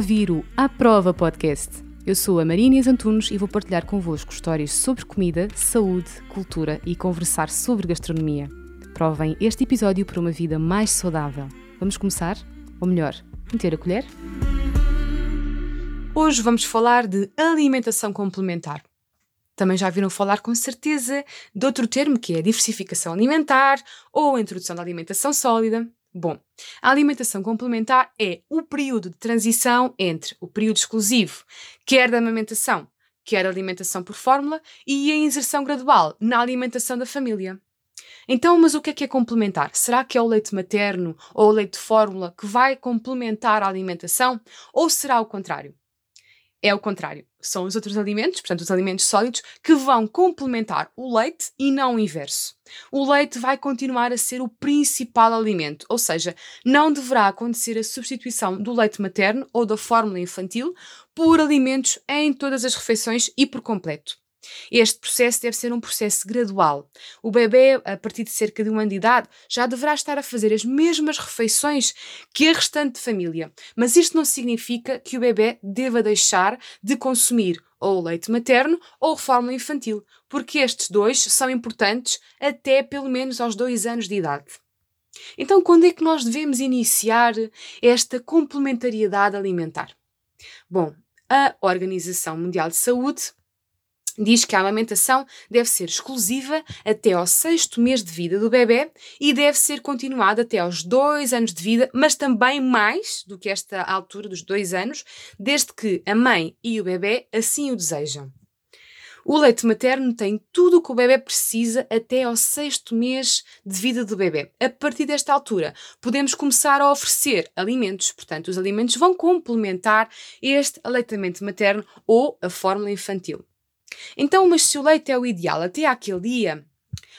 ouvir o A Prova Podcast. Eu sou a Maria Antunes e vou partilhar convosco histórias sobre comida, saúde, cultura e conversar sobre gastronomia. Provem este episódio para uma vida mais saudável. Vamos começar? Ou melhor, meter a colher? Hoje vamos falar de alimentação complementar. Também já viram falar com certeza de outro termo que é diversificação alimentar ou introdução da alimentação sólida. Bom, a alimentação complementar é o período de transição entre o período exclusivo, quer da amamentação, quer alimentação por fórmula, e a inserção gradual na alimentação da família. Então, mas o que é que é complementar? Será que é o leite materno ou o leite de fórmula que vai complementar a alimentação? Ou será o contrário? É o contrário. São os outros alimentos, portanto, os alimentos sólidos, que vão complementar o leite e não o inverso. O leite vai continuar a ser o principal alimento, ou seja, não deverá acontecer a substituição do leite materno ou da fórmula infantil por alimentos em todas as refeições e por completo. Este processo deve ser um processo gradual. O bebê, a partir de cerca de um ano de idade, já deverá estar a fazer as mesmas refeições que a restante família. Mas isto não significa que o bebê deva deixar de consumir ou leite materno ou fórmula infantil, porque estes dois são importantes até pelo menos aos dois anos de idade. Então, quando é que nós devemos iniciar esta complementariedade alimentar? Bom, a Organização Mundial de Saúde diz que a amamentação deve ser exclusiva até ao sexto mês de vida do bebê e deve ser continuada até aos dois anos de vida, mas também mais do que esta altura dos dois anos, desde que a mãe e o bebê assim o desejam. O leite materno tem tudo o que o bebê precisa até ao sexto mês de vida do bebê. A partir desta altura, podemos começar a oferecer alimentos, portanto, os alimentos vão complementar este aleitamento materno ou a fórmula infantil. Então, mas se o leite é o ideal até aquele dia,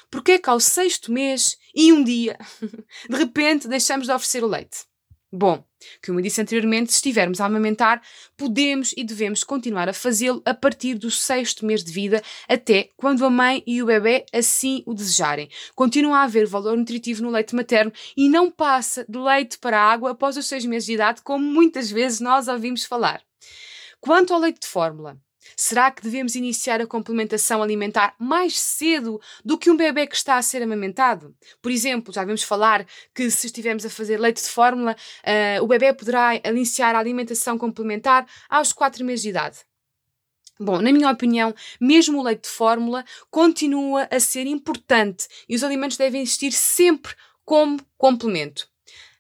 porquê que ao sexto mês e um dia, de repente, deixamos de oferecer o leite? Bom, como eu disse anteriormente, se estivermos a amamentar, podemos e devemos continuar a fazê-lo a partir do sexto mês de vida, até quando a mãe e o bebê assim o desejarem. Continua a haver valor nutritivo no leite materno e não passa de leite para água após os seis meses de idade, como muitas vezes nós ouvimos falar. Quanto ao leite de fórmula, Será que devemos iniciar a complementação alimentar mais cedo do que um bebê que está a ser amamentado? Por exemplo, já vimos falar que se estivermos a fazer leite de fórmula, uh, o bebê poderá iniciar a alimentação complementar aos 4 meses de idade. Bom, na minha opinião, mesmo o leite de fórmula continua a ser importante e os alimentos devem existir sempre como complemento.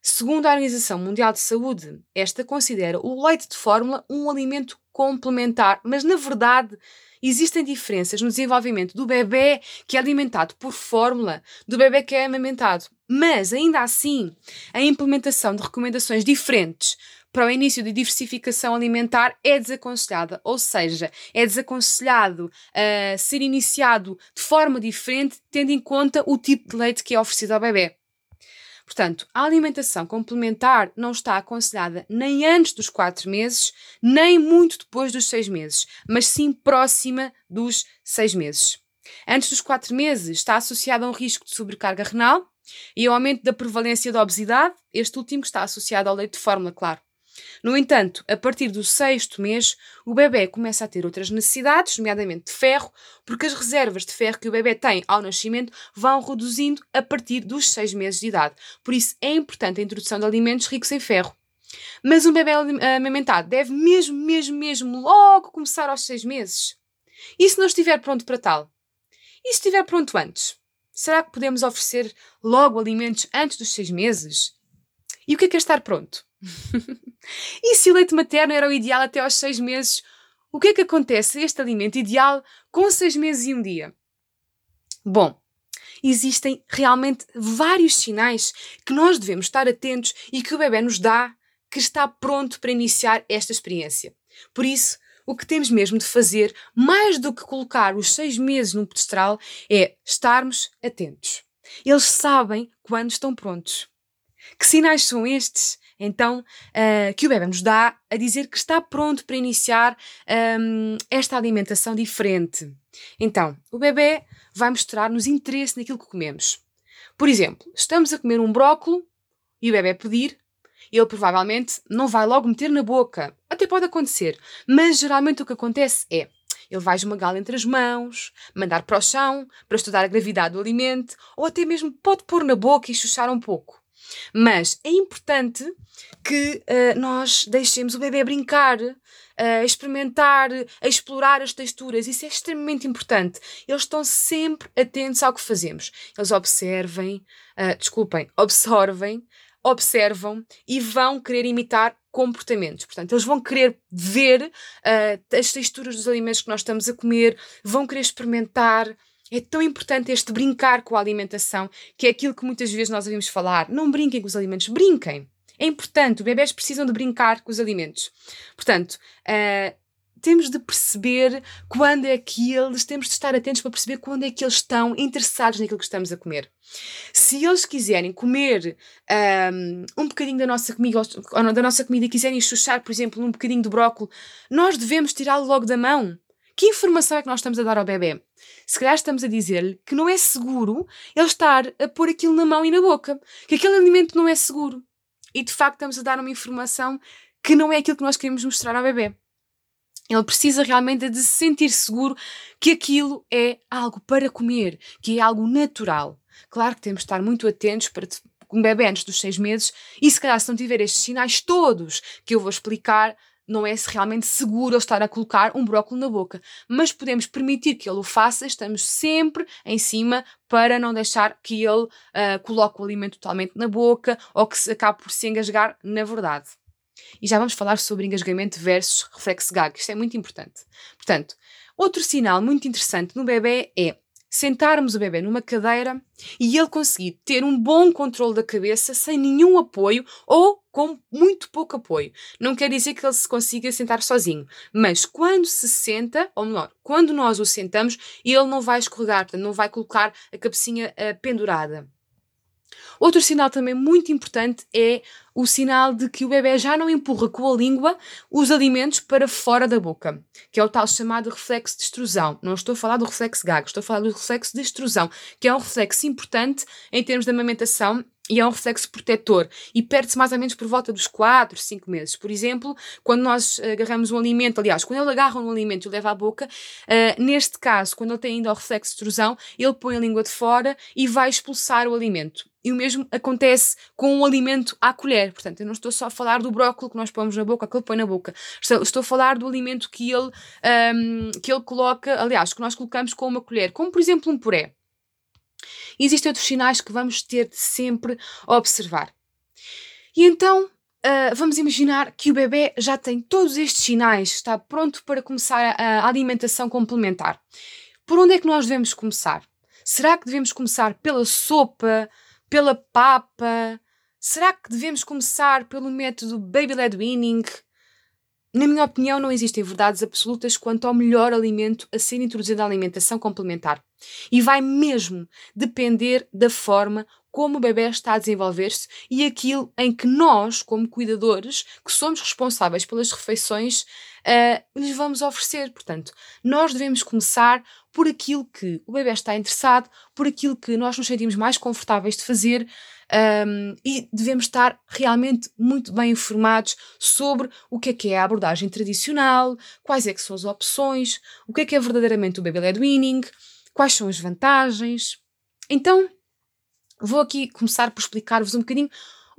Segundo a Organização Mundial de Saúde, esta considera o leite de fórmula um alimento complementar, mas na verdade existem diferenças no desenvolvimento do bebê que é alimentado por fórmula do bebê que é amamentado. Mas ainda assim, a implementação de recomendações diferentes para o início de diversificação alimentar é desaconselhada, ou seja, é desaconselhado uh, ser iniciado de forma diferente, tendo em conta o tipo de leite que é oferecido ao bebê. Portanto, a alimentação complementar não está aconselhada nem antes dos 4 meses, nem muito depois dos 6 meses, mas sim próxima dos 6 meses. Antes dos 4 meses está associada a um risco de sobrecarga renal e ao aumento da prevalência da obesidade, este último está associado ao leite de fórmula, claro. No entanto, a partir do sexto mês, o bebê começa a ter outras necessidades, nomeadamente de ferro, porque as reservas de ferro que o bebê tem ao nascimento vão reduzindo a partir dos seis meses de idade. Por isso, é importante a introdução de alimentos ricos em ferro. Mas um bebê amamentado deve mesmo, mesmo, mesmo logo começar aos seis meses. E se não estiver pronto para tal? E se estiver pronto antes? Será que podemos oferecer logo alimentos antes dos seis meses? E o que é que é estar pronto? e se o leite materno era o ideal até aos seis meses, o que é que acontece a este alimento ideal com seis meses e um dia? Bom, existem realmente vários sinais que nós devemos estar atentos e que o bebê nos dá que está pronto para iniciar esta experiência. Por isso, o que temos mesmo de fazer, mais do que colocar os seis meses num pedestral, é estarmos atentos. Eles sabem quando estão prontos. Que sinais são estes? Então, uh, que o bebê nos dá a dizer que está pronto para iniciar um, esta alimentação diferente. Então, o bebê vai mostrar-nos interesse naquilo que comemos. Por exemplo, estamos a comer um brócolo e o bebê pedir, ele provavelmente não vai logo meter na boca. Até pode acontecer. Mas geralmente o que acontece é ele vai esmagá-lo entre as mãos, mandar para o chão para estudar a gravidade do alimento, ou até mesmo pode pôr na boca e chuchar um pouco. Mas é importante que uh, nós deixemos o bebê brincar, a experimentar, a explorar as texturas. Isso é extremamente importante. Eles estão sempre atentos ao que fazemos. Eles observem, uh, desculpem, absorvem, observam e vão querer imitar comportamentos. Portanto, eles vão querer ver uh, as texturas dos alimentos que nós estamos a comer, vão querer experimentar. É tão importante este brincar com a alimentação, que é aquilo que muitas vezes nós ouvimos falar. Não brinquem com os alimentos, brinquem. É importante, os bebés precisam de brincar com os alimentos. Portanto, uh, temos de perceber quando é que eles, temos de estar atentos para perceber quando é que eles estão interessados naquilo que estamos a comer. Se eles quiserem comer um, um bocadinho da nossa comida, ou da nossa comida e quiserem chuchar, por exemplo, um bocadinho de brócolis, nós devemos tirá-lo logo da mão. Que informação é que nós estamos a dar ao bebê? Se calhar estamos a dizer-lhe que não é seguro ele estar a pôr aquilo na mão e na boca, que aquele alimento não é seguro. E de facto estamos a dar uma informação que não é aquilo que nós queremos mostrar ao bebê. Ele precisa realmente de se sentir seguro que aquilo é algo para comer, que é algo natural. Claro que temos de estar muito atentos para um bebê antes dos seis meses e se calhar se não tiver estes sinais todos que eu vou explicar, não é realmente seguro estar a colocar um brócolis na boca. Mas podemos permitir que ele o faça, estamos sempre em cima para não deixar que ele uh, coloque o alimento totalmente na boca ou que se acabe por se engasgar na verdade. E já vamos falar sobre engasgamento versus reflexo gag, isto é muito importante. Portanto, outro sinal muito interessante no bebê é sentarmos o bebê numa cadeira e ele conseguir ter um bom controle da cabeça sem nenhum apoio ou com muito pouco apoio. Não quer dizer que ele se consiga sentar sozinho, mas quando se senta, ou melhor, quando nós o sentamos, ele não vai escorregar, não vai colocar a cabecinha uh, pendurada. Outro sinal também muito importante é o sinal de que o bebê já não empurra com a língua os alimentos para fora da boca, que é o tal chamado reflexo de extrusão. Não estou a falar do reflexo gago, estou a falar do reflexo de extrusão, que é um reflexo importante em termos de amamentação e é um reflexo protetor e perde-se mais ou menos por volta dos 4, 5 meses. Por exemplo, quando nós agarramos um alimento, aliás, quando ele agarra um alimento e leva à boca, uh, neste caso, quando ele tem ainda o reflexo de extrusão, ele põe a língua de fora e vai expulsar o alimento. E o mesmo acontece com o alimento à colher. Portanto, eu não estou só a falar do brócolis que nós pomos na boca, que ele põe na boca. Estou, a falar do alimento que ele, um, que ele coloca, aliás, que nós colocamos com uma colher, como por exemplo um puré. Existem outros sinais que vamos ter de sempre observar. E então, uh, vamos imaginar que o bebê já tem todos estes sinais, está pronto para começar a, a alimentação complementar. Por onde é que nós devemos começar? Será que devemos começar pela sopa, pela papa? Será que devemos começar pelo método Baby-led weaning? Na minha opinião, não existem verdades absolutas quanto ao melhor alimento a ser introduzido na alimentação complementar. E vai mesmo depender da forma como o bebê está a desenvolver-se e aquilo em que nós, como cuidadores, que somos responsáveis pelas refeições, uh, lhes vamos oferecer. Portanto, nós devemos começar por aquilo que o bebê está interessado, por aquilo que nós nos sentimos mais confortáveis de fazer um, e devemos estar realmente muito bem informados sobre o que é que é a abordagem tradicional, quais é que são as opções, o que é que é verdadeiramente o baby-led weaning, quais são as vantagens. Então, vou aqui começar por explicar-vos um bocadinho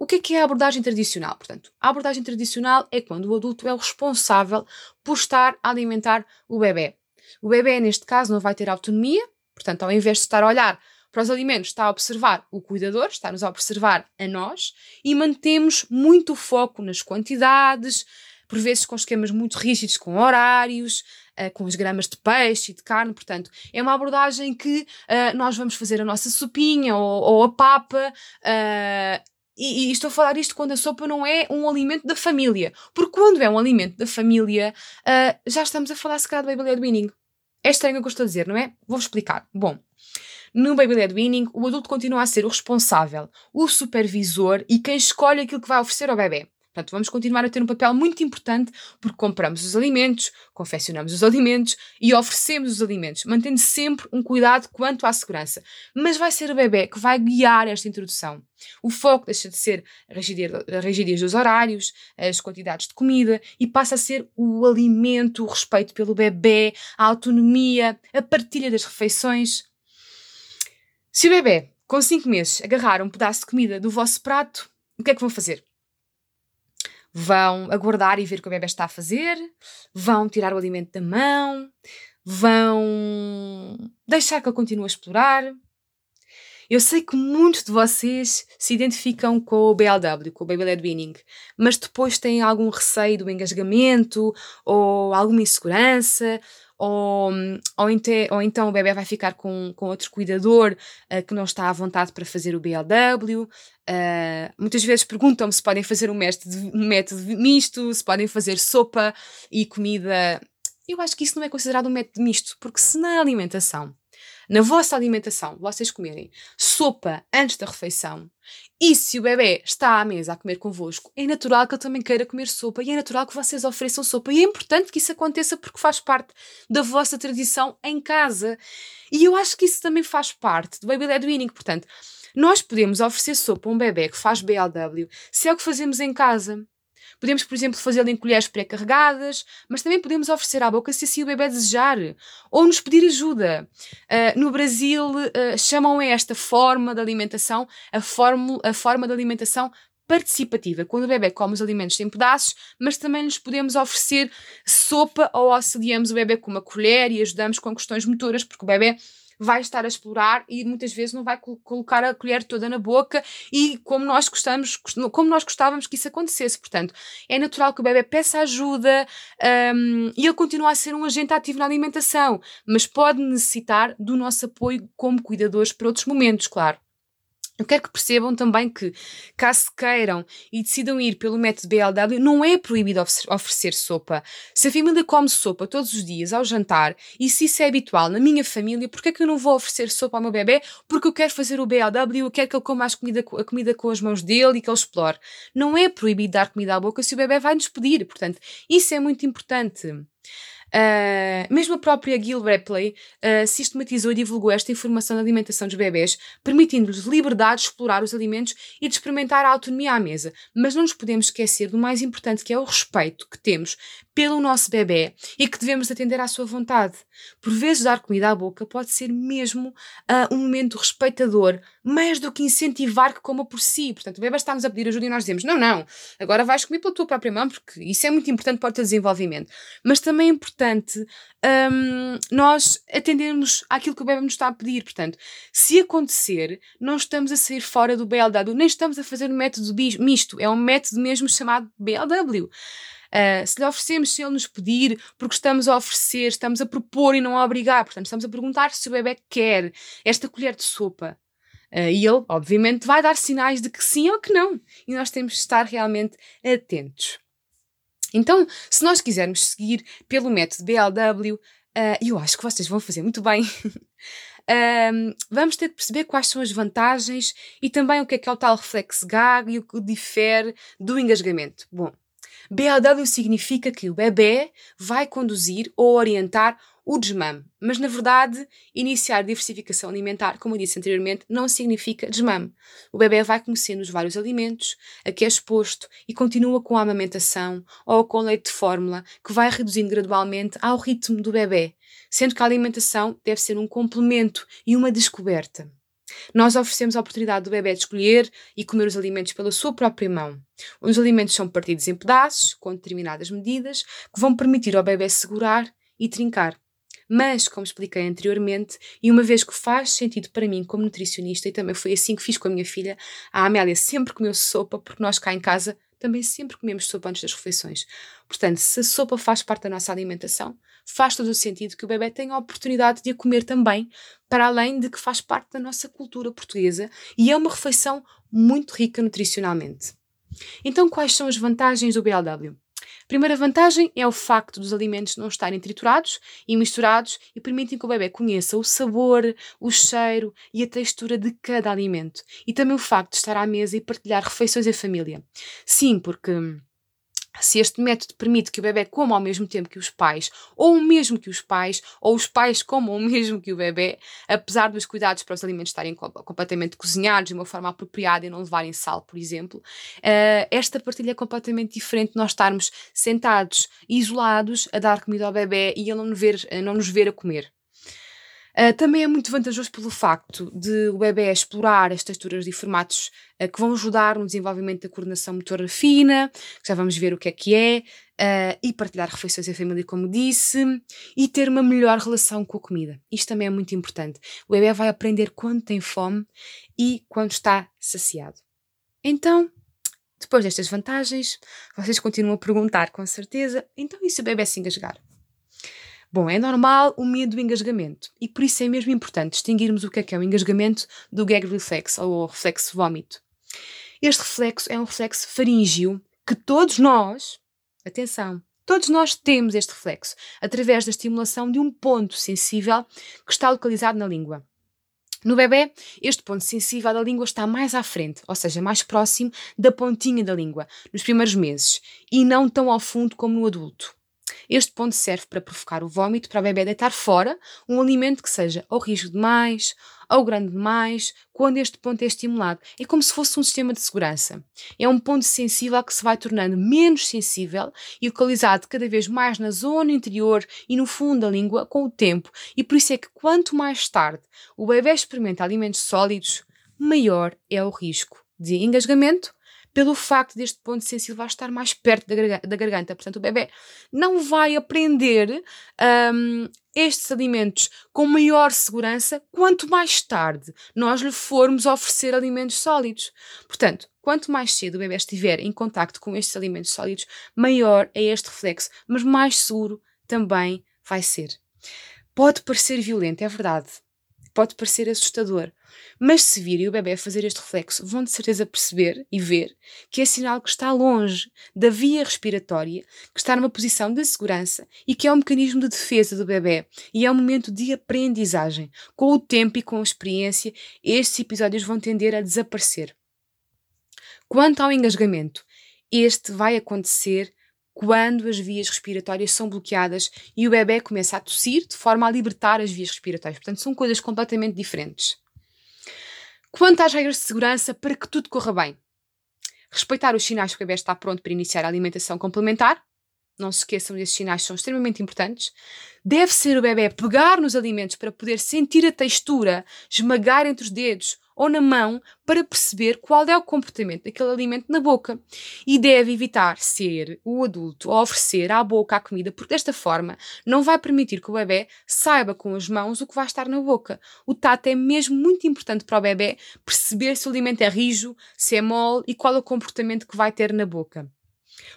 o que é que é a abordagem tradicional? Portanto, a abordagem tradicional é quando o adulto é o responsável por estar a alimentar o bebê. O bebê, neste caso, não vai ter autonomia, portanto, ao invés de estar a olhar para os alimentos, está a observar o cuidador, está-nos a observar a nós e mantemos muito foco nas quantidades, por vezes com esquemas muito rígidos, com horários, uh, com as gramas de peixe e de carne. Portanto, é uma abordagem que uh, nós vamos fazer a nossa sopinha ou, ou a papa. Uh, e, e, estou a falar isto quando a sopa não é um alimento da família. Porque quando é um alimento da família, já estamos a falar se calhar de baby led weaning. É estranho o que eu estou a dizer, não é? Vou explicar. Bom, no Baby Led Weaning, o adulto continua a ser o responsável, o supervisor e quem escolhe aquilo que vai oferecer ao bebê. Portanto, vamos continuar a ter um papel muito importante porque compramos os alimentos, confeccionamos os alimentos e oferecemos os alimentos, mantendo sempre um cuidado quanto à segurança. Mas vai ser o bebê que vai guiar esta introdução. O foco deixa de ser a rigidez dos horários, as quantidades de comida e passa a ser o alimento, o respeito pelo bebê, a autonomia, a partilha das refeições. Se o bebê, com 5 meses, agarrar um pedaço de comida do vosso prato, o que é que vão fazer? Vão aguardar e ver o que o bebê está a fazer, vão tirar o alimento da mão, vão deixar que ele continue a explorar. Eu sei que muitos de vocês se identificam com o BLW, com o Baby Led Winning, mas depois têm algum receio do engasgamento ou alguma insegurança ou, ou, ente, ou então o bebê vai ficar com, com outro cuidador uh, que não está à vontade para fazer o BLW. Uh, eh, muitas vezes perguntam-me se podem fazer um método, um método misto, se podem fazer sopa e comida. Eu acho que isso não é considerado um método misto, porque se na alimentação na vossa alimentação, vocês comerem sopa antes da refeição, e se o bebê está à mesa a comer convosco, é natural que ele também queira comer sopa e é natural que vocês ofereçam sopa. E é importante que isso aconteça porque faz parte da vossa tradição em casa. E eu acho que isso também faz parte do Baby Led Winning. Portanto, nós podemos oferecer sopa a um bebê que faz BLW se é o que fazemos em casa. Podemos, por exemplo, fazê-lo em colheres pré-carregadas, mas também podemos oferecer à boca se assim o bebê desejar. Ou nos pedir ajuda. Uh, no Brasil, uh, chamam a esta forma de alimentação a, fórmula, a forma de alimentação participativa, quando o bebê come os alimentos em pedaços, mas também lhes podemos oferecer sopa ou auxiliamos o bebê com uma colher e ajudamos com questões motoras, porque o bebê vai estar a explorar e muitas vezes não vai colocar a colher toda na boca e como nós gostamos, como nós gostávamos que isso acontecesse. Portanto, é natural que o bebê peça ajuda um, e ele continue a ser um agente ativo na alimentação, mas pode necessitar do nosso apoio como cuidadores para outros momentos, claro. Eu quero que percebam também que, caso queiram e decidam ir pelo método BLW, não é proibido oferecer sopa. Se a família come sopa todos os dias ao jantar e se isso é habitual na minha família, por que é que eu não vou oferecer sopa ao meu bebê? Porque eu quero fazer o BLW, eu quero que ele coma comida, a comida com as mãos dele e que ele explore. Não é proibido dar comida à boca se o bebê vai nos pedir. Portanto, isso é muito importante. Uh, mesmo a própria Gil Rapley uh, sistematizou e divulgou esta informação da alimentação dos bebés, permitindo-lhes liberdade de explorar os alimentos e de experimentar a autonomia à mesa. Mas não nos podemos esquecer do mais importante, que é o respeito que temos pelo nosso bebê e que devemos atender à sua vontade. Por vezes, dar comida à boca pode ser mesmo uh, um momento respeitador, mais do que incentivar que coma por si. Portanto, o bebê está-nos a pedir ajuda e nós dizemos: não, não, agora vais comer pela tua própria mão, porque isso é muito importante para o teu desenvolvimento. Mas também é importante um, nós atendermos àquilo que o bebê nos está a pedir. Portanto, se acontecer, não estamos a sair fora do BLW, nem estamos a fazer um método misto, é um método mesmo chamado BLW. Uh, se lhe oferecemos, se ele nos pedir, porque estamos a oferecer, estamos a propor e não a obrigar. Portanto, estamos a perguntar se o bebê quer esta colher de sopa. Uh, e ele, obviamente, vai dar sinais de que sim ou que não. E nós temos de estar realmente atentos. Então, se nós quisermos seguir pelo método BLW, uh, ah, eu acho que vocês vão fazer muito bem. um, vamos ter de perceber quais são as vantagens e também o que é que é o tal reflexo gag e o que difere do engasgamento. Bom, BLW significa que o bebê vai conduzir ou orientar o desmame. Mas, na verdade, iniciar diversificação alimentar, como eu disse anteriormente, não significa desmame. O bebê vai conhecendo os vários alimentos a que é exposto e continua com a amamentação ou com leite de fórmula, que vai reduzindo gradualmente ao ritmo do bebê, sendo que a alimentação deve ser um complemento e uma descoberta. Nós oferecemos a oportunidade do bebê de escolher e comer os alimentos pela sua própria mão. Os alimentos são partidos em pedaços, com determinadas medidas, que vão permitir ao bebê segurar e trincar. Mas, como expliquei anteriormente, e uma vez que faz sentido para mim como nutricionista, e também foi assim que fiz com a minha filha, a Amélia sempre comeu sopa, porque nós cá em casa também sempre comemos sopa antes das refeições. Portanto, se a sopa faz parte da nossa alimentação, faz todo o sentido que o bebê tenha a oportunidade de a comer também, para além de que faz parte da nossa cultura portuguesa e é uma refeição muito rica nutricionalmente. Então, quais são as vantagens do BLW? Primeira vantagem é o facto dos alimentos não estarem triturados e misturados e permitem que o bebê conheça o sabor, o cheiro e a textura de cada alimento. E também o facto de estar à mesa e partilhar refeições em família. Sim, porque se este método permite que o bebê coma ao mesmo tempo que os pais, ou o mesmo que os pais, ou os pais comam o mesmo que o bebê, apesar dos cuidados para os alimentos estarem completamente cozinhados de uma forma apropriada e não levarem sal, por exemplo, uh, esta partilha é completamente diferente de nós estarmos sentados, isolados, a dar comida ao bebê e ele não, ver, não nos ver a comer. Uh, também é muito vantajoso pelo facto de o bebê explorar as texturas e formatos uh, que vão ajudar no desenvolvimento da coordenação motora fina, que já vamos ver o que é que é, uh, e partilhar refeições em família, como disse, e ter uma melhor relação com a comida. Isto também é muito importante. O bebê vai aprender quando tem fome e quando está saciado. Então, depois destas vantagens, vocês continuam a perguntar com certeza: então e se o bebê se engasgar? Bom, é normal o medo do engasgamento e por isso é mesmo importante distinguirmos o que é que é o engasgamento do gag reflex ou reflexo vômito. Este reflexo é um reflexo faríngeo que todos nós, atenção, todos nós temos este reflexo através da estimulação de um ponto sensível que está localizado na língua. No bebê, este ponto sensível da língua está mais à frente, ou seja, mais próximo da pontinha da língua, nos primeiros meses, e não tão ao fundo como no adulto. Este ponto serve para provocar o vômito para o bebê deitar fora um alimento que seja ou risco demais ou grande demais, quando este ponto é estimulado. É como se fosse um sistema de segurança. É um ponto sensível que se vai tornando menos sensível e localizado cada vez mais na zona interior e no fundo da língua com o tempo. E por isso é que quanto mais tarde o bebê experimenta alimentos sólidos, maior é o risco de engasgamento pelo facto deste ponto sensível estar mais perto da, garganta. Da garganta. Portanto, o bebê não vai aprender um, estes alimentos com maior segurança quanto mais tarde nós lhe formos oferecer alimentos sólidos. Portanto, quanto mais cedo o bebê estiver em contacto com estes alimentos sólidos, maior é este reflexo, mas mais seguro também vai ser. Pode parecer violento, é verdade. Pode parecer assustador, mas se virem o bebê fazer este reflexo, vão de certeza perceber e ver que é sinal que está longe da via respiratória, que está numa posição de segurança e que é um mecanismo de defesa do bebê e é um momento de aprendizagem. Com o tempo e com a experiência, estes episódios vão tender a desaparecer. Quanto ao engasgamento, este vai acontecer quando as vias respiratórias são bloqueadas e o bebê começa a tossir de forma a libertar as vias respiratórias. Portanto, são coisas completamente diferentes. Quanto às regras de segurança para que tudo corra bem, respeitar os sinais que o bebê está pronto para iniciar a alimentação complementar. Não se esqueçam, esses sinais são extremamente importantes. Deve ser o bebê pegar nos alimentos para poder sentir a textura, esmagar entre os dedos ou na mão para perceber qual é o comportamento daquele alimento na boca. E deve evitar ser o adulto a oferecer à boca a comida, porque desta forma não vai permitir que o bebê saiba com as mãos o que vai estar na boca. O tato é mesmo muito importante para o bebê perceber se o alimento é rijo, se é mole e qual é o comportamento que vai ter na boca.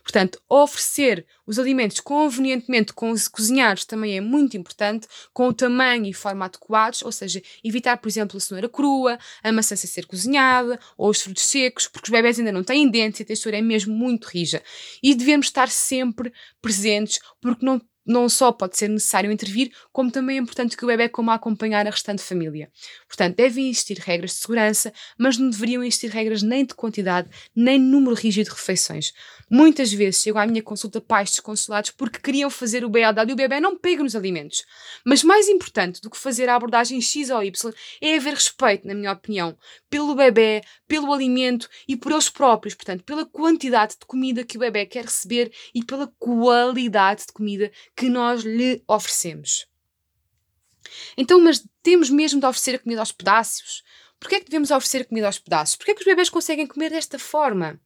Portanto, oferecer os alimentos convenientemente cozinhados também é muito importante, com o tamanho e forma adequados, ou seja, evitar, por exemplo, a cenoura crua, a maçã sem ser cozinhada ou os frutos secos, porque os bebés ainda não têm dentes e a textura é mesmo muito rija. E devemos estar sempre presentes, porque não não só pode ser necessário intervir, como também é importante que o bebê coma a acompanhar a restante família. Portanto, devem existir regras de segurança, mas não deveriam existir regras nem de quantidade, nem número rígido de refeições. Muitas vezes chego à minha consulta pais desconsolados porque queriam fazer o BAW e o bebê não pega nos alimentos. Mas mais importante do que fazer a abordagem X ou Y é haver respeito, na minha opinião, pelo bebê, pelo alimento e por eles próprios, portanto, pela quantidade de comida que o bebê quer receber e pela qualidade de comida que nós lhe oferecemos. Então, mas temos mesmo de oferecer a comida aos pedaços? Porquê é que devemos oferecer a comida aos pedaços? Porquê é que os bebés conseguem comer desta forma?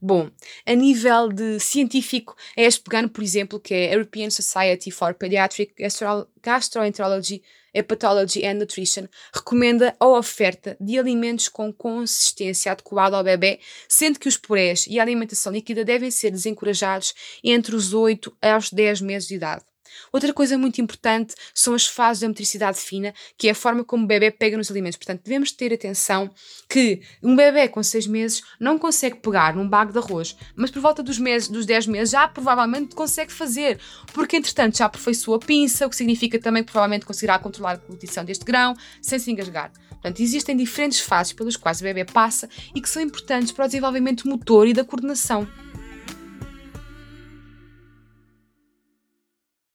Bom, a nível de científico, é este por exemplo, que é a European Society for Pediatric Gastroenterology, Hepatology and Nutrition, recomenda a oferta de alimentos com consistência adequada ao bebê, sendo que os purés e a alimentação líquida devem ser desencorajados entre os 8 aos 10 meses de idade. Outra coisa muito importante são as fases da motricidade fina, que é a forma como o bebê pega nos alimentos. Portanto, devemos ter atenção que um bebê com 6 meses não consegue pegar num bago de arroz, mas por volta dos, meses, dos 10 meses já provavelmente consegue fazer, porque entretanto já aperfeiçoou a pinça, o que significa também que provavelmente conseguirá controlar a deglutição deste grão sem se engasgar. Portanto, existem diferentes fases pelas quais o bebê passa e que são importantes para o desenvolvimento motor e da coordenação.